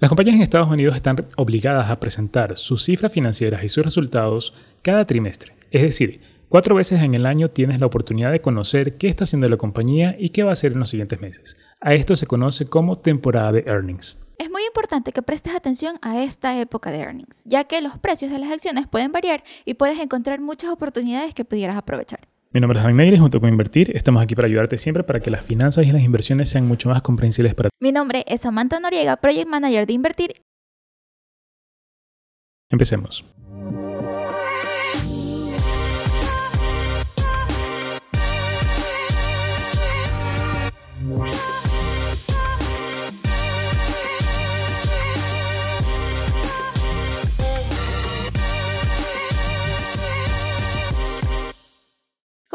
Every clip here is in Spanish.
Las compañías en Estados Unidos están obligadas a presentar sus cifras financieras y sus resultados cada trimestre. Es decir, cuatro veces en el año tienes la oportunidad de conocer qué está haciendo la compañía y qué va a hacer en los siguientes meses. A esto se conoce como temporada de earnings. Es muy importante que prestes atención a esta época de earnings, ya que los precios de las acciones pueden variar y puedes encontrar muchas oportunidades que pudieras aprovechar. Mi nombre es Van Negri, junto con Invertir estamos aquí para ayudarte siempre para que las finanzas y las inversiones sean mucho más comprensibles para ti. Mi nombre es Samantha Noriega, Project Manager de Invertir. Empecemos.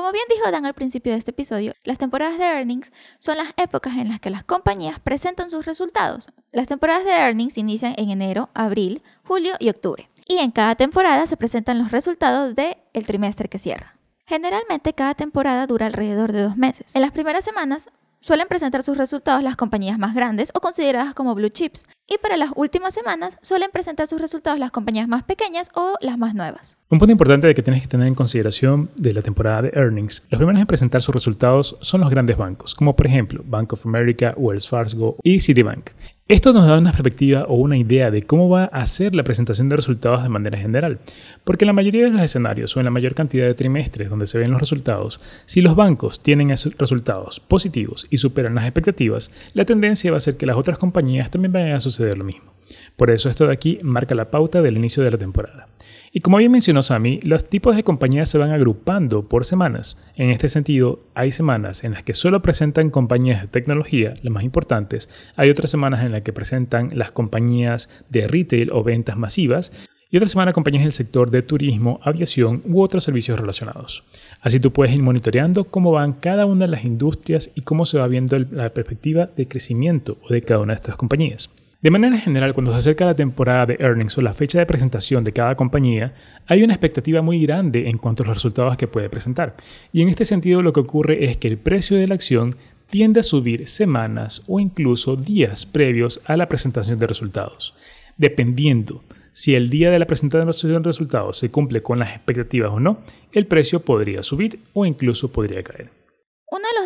Como bien dijo Dan al principio de este episodio, las temporadas de earnings son las épocas en las que las compañías presentan sus resultados. Las temporadas de earnings inician en enero, abril, julio y octubre. Y en cada temporada se presentan los resultados del trimestre que cierra. Generalmente cada temporada dura alrededor de dos meses. En las primeras semanas suelen presentar sus resultados las compañías más grandes o consideradas como blue chips. Y para las últimas semanas suelen presentar sus resultados las compañías más pequeñas o las más nuevas. Un punto importante de que tienes que tener en consideración de la temporada de earnings, los primeros en presentar sus resultados son los grandes bancos, como por ejemplo Bank of America, Wells Fargo y Citibank. Esto nos da una perspectiva o una idea de cómo va a ser la presentación de resultados de manera general, porque en la mayoría de los escenarios o en la mayor cantidad de trimestres donde se ven los resultados, si los bancos tienen resultados positivos y superan las expectativas, la tendencia va a ser que las otras compañías también vayan a suceder lo mismo. Por eso esto de aquí marca la pauta del inicio de la temporada. Y como bien mencionó Sami, los tipos de compañías se van agrupando por semanas. En este sentido, hay semanas en las que solo presentan compañías de tecnología, las más importantes, hay otras semanas en las que presentan las compañías de retail o ventas masivas, y otras semanas compañías del sector de turismo, aviación u otros servicios relacionados. Así tú puedes ir monitoreando cómo van cada una de las industrias y cómo se va viendo la perspectiva de crecimiento de cada una de estas compañías. De manera general, cuando se acerca la temporada de earnings o la fecha de presentación de cada compañía, hay una expectativa muy grande en cuanto a los resultados que puede presentar. Y en este sentido lo que ocurre es que el precio de la acción tiende a subir semanas o incluso días previos a la presentación de resultados. Dependiendo si el día de la presentación de resultados se cumple con las expectativas o no, el precio podría subir o incluso podría caer.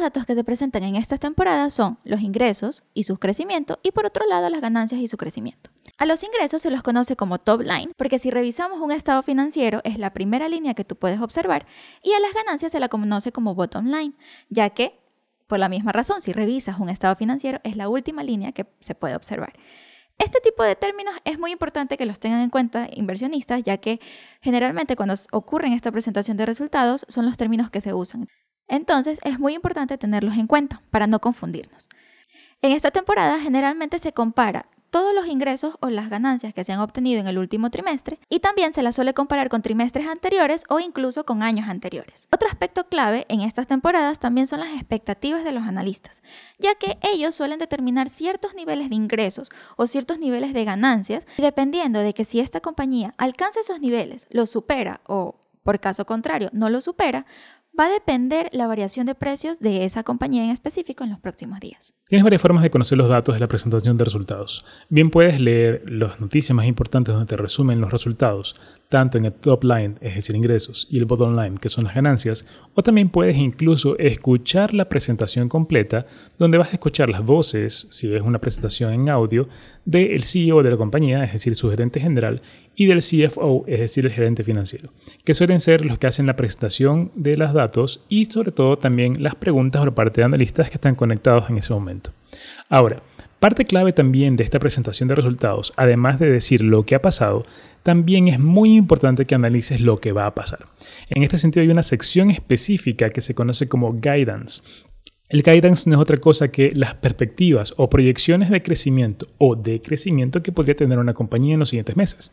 Datos que se presentan en estas temporadas son los ingresos y su crecimiento y por otro lado las ganancias y su crecimiento. A los ingresos se los conoce como top line porque si revisamos un estado financiero es la primera línea que tú puedes observar y a las ganancias se la conoce como bottom line, ya que por la misma razón si revisas un estado financiero es la última línea que se puede observar. Este tipo de términos es muy importante que los tengan en cuenta inversionistas, ya que generalmente cuando ocurre esta presentación de resultados son los términos que se usan. Entonces es muy importante tenerlos en cuenta para no confundirnos. En esta temporada generalmente se compara todos los ingresos o las ganancias que se han obtenido en el último trimestre y también se las suele comparar con trimestres anteriores o incluso con años anteriores. Otro aspecto clave en estas temporadas también son las expectativas de los analistas, ya que ellos suelen determinar ciertos niveles de ingresos o ciertos niveles de ganancias y dependiendo de que si esta compañía alcanza esos niveles, los supera o por caso contrario no lo supera, va a depender la variación de precios de esa compañía en específico en los próximos días. Tienes varias formas de conocer los datos de la presentación de resultados. Bien puedes leer las noticias más importantes donde te resumen los resultados, tanto en el top line, es decir, ingresos, y el bottom line, que son las ganancias, o también puedes incluso escuchar la presentación completa, donde vas a escuchar las voces, si es una presentación en audio, del CEO de la compañía, es decir, su gerente general, y del CFO, es decir, el gerente financiero, que suelen ser los que hacen la presentación de los datos y sobre todo también las preguntas por parte de analistas que están conectados en ese momento. Ahora, Parte clave también de esta presentación de resultados, además de decir lo que ha pasado, también es muy importante que analices lo que va a pasar. En este sentido hay una sección específica que se conoce como guidance. El guidance no es otra cosa que las perspectivas o proyecciones de crecimiento o decrecimiento que podría tener una compañía en los siguientes meses.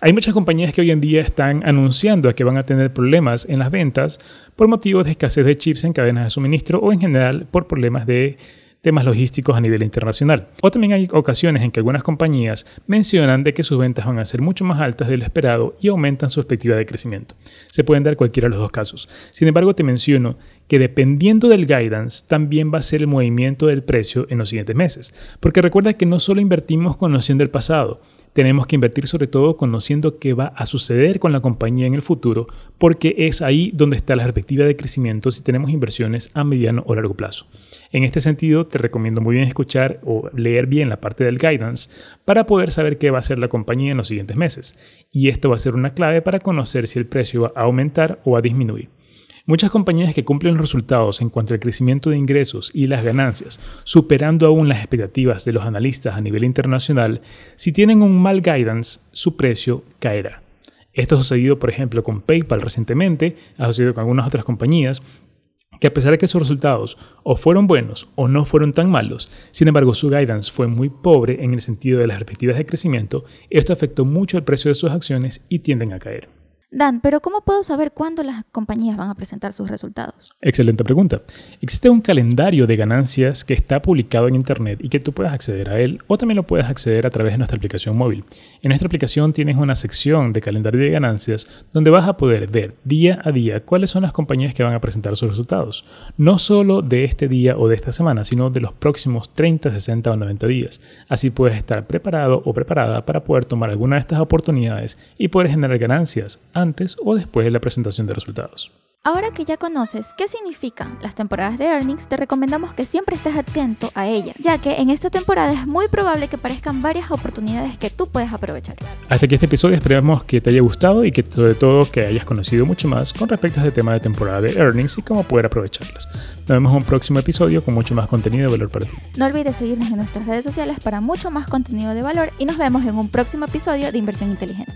Hay muchas compañías que hoy en día están anunciando que van a tener problemas en las ventas por motivos de escasez de chips en cadenas de suministro o en general por problemas de temas logísticos a nivel internacional. O también hay ocasiones en que algunas compañías mencionan de que sus ventas van a ser mucho más altas de lo esperado y aumentan su perspectiva de crecimiento. Se pueden dar cualquiera de los dos casos. Sin embargo, te menciono que dependiendo del guidance también va a ser el movimiento del precio en los siguientes meses. Porque recuerda que no solo invertimos conociendo el pasado, tenemos que invertir sobre todo conociendo qué va a suceder con la compañía en el futuro, porque es ahí donde está la perspectiva de crecimiento si tenemos inversiones a mediano o largo plazo. En este sentido, te recomiendo muy bien escuchar o leer bien la parte del guidance para poder saber qué va a hacer la compañía en los siguientes meses. Y esto va a ser una clave para conocer si el precio va a aumentar o a disminuir. Muchas compañías que cumplen resultados en cuanto al crecimiento de ingresos y las ganancias, superando aún las expectativas de los analistas a nivel internacional, si tienen un mal guidance, su precio caerá. Esto ha sucedido, por ejemplo, con PayPal recientemente, ha sucedido con algunas otras compañías, que a pesar de que sus resultados o fueron buenos o no fueron tan malos, sin embargo su guidance fue muy pobre en el sentido de las perspectivas de crecimiento, esto afectó mucho el precio de sus acciones y tienden a caer. Dan, pero ¿cómo puedo saber cuándo las compañías van a presentar sus resultados? Excelente pregunta. Existe un calendario de ganancias que está publicado en Internet y que tú puedes acceder a él o también lo puedes acceder a través de nuestra aplicación móvil. En nuestra aplicación tienes una sección de calendario de ganancias donde vas a poder ver día a día cuáles son las compañías que van a presentar sus resultados. No solo de este día o de esta semana, sino de los próximos 30, 60 o 90 días. Así puedes estar preparado o preparada para poder tomar alguna de estas oportunidades y poder generar ganancias antes o después de la presentación de resultados. Ahora que ya conoces qué significan las temporadas de earnings, te recomendamos que siempre estés atento a ellas, ya que en esta temporada es muy probable que aparezcan varias oportunidades que tú puedes aprovechar. Hasta aquí este episodio, esperamos que te haya gustado y que sobre todo que hayas conocido mucho más con respecto a este tema de temporada de earnings y cómo poder aprovecharlas. Nos vemos en un próximo episodio con mucho más contenido de valor para ti. No olvides seguirnos en nuestras redes sociales para mucho más contenido de valor y nos vemos en un próximo episodio de Inversión Inteligente.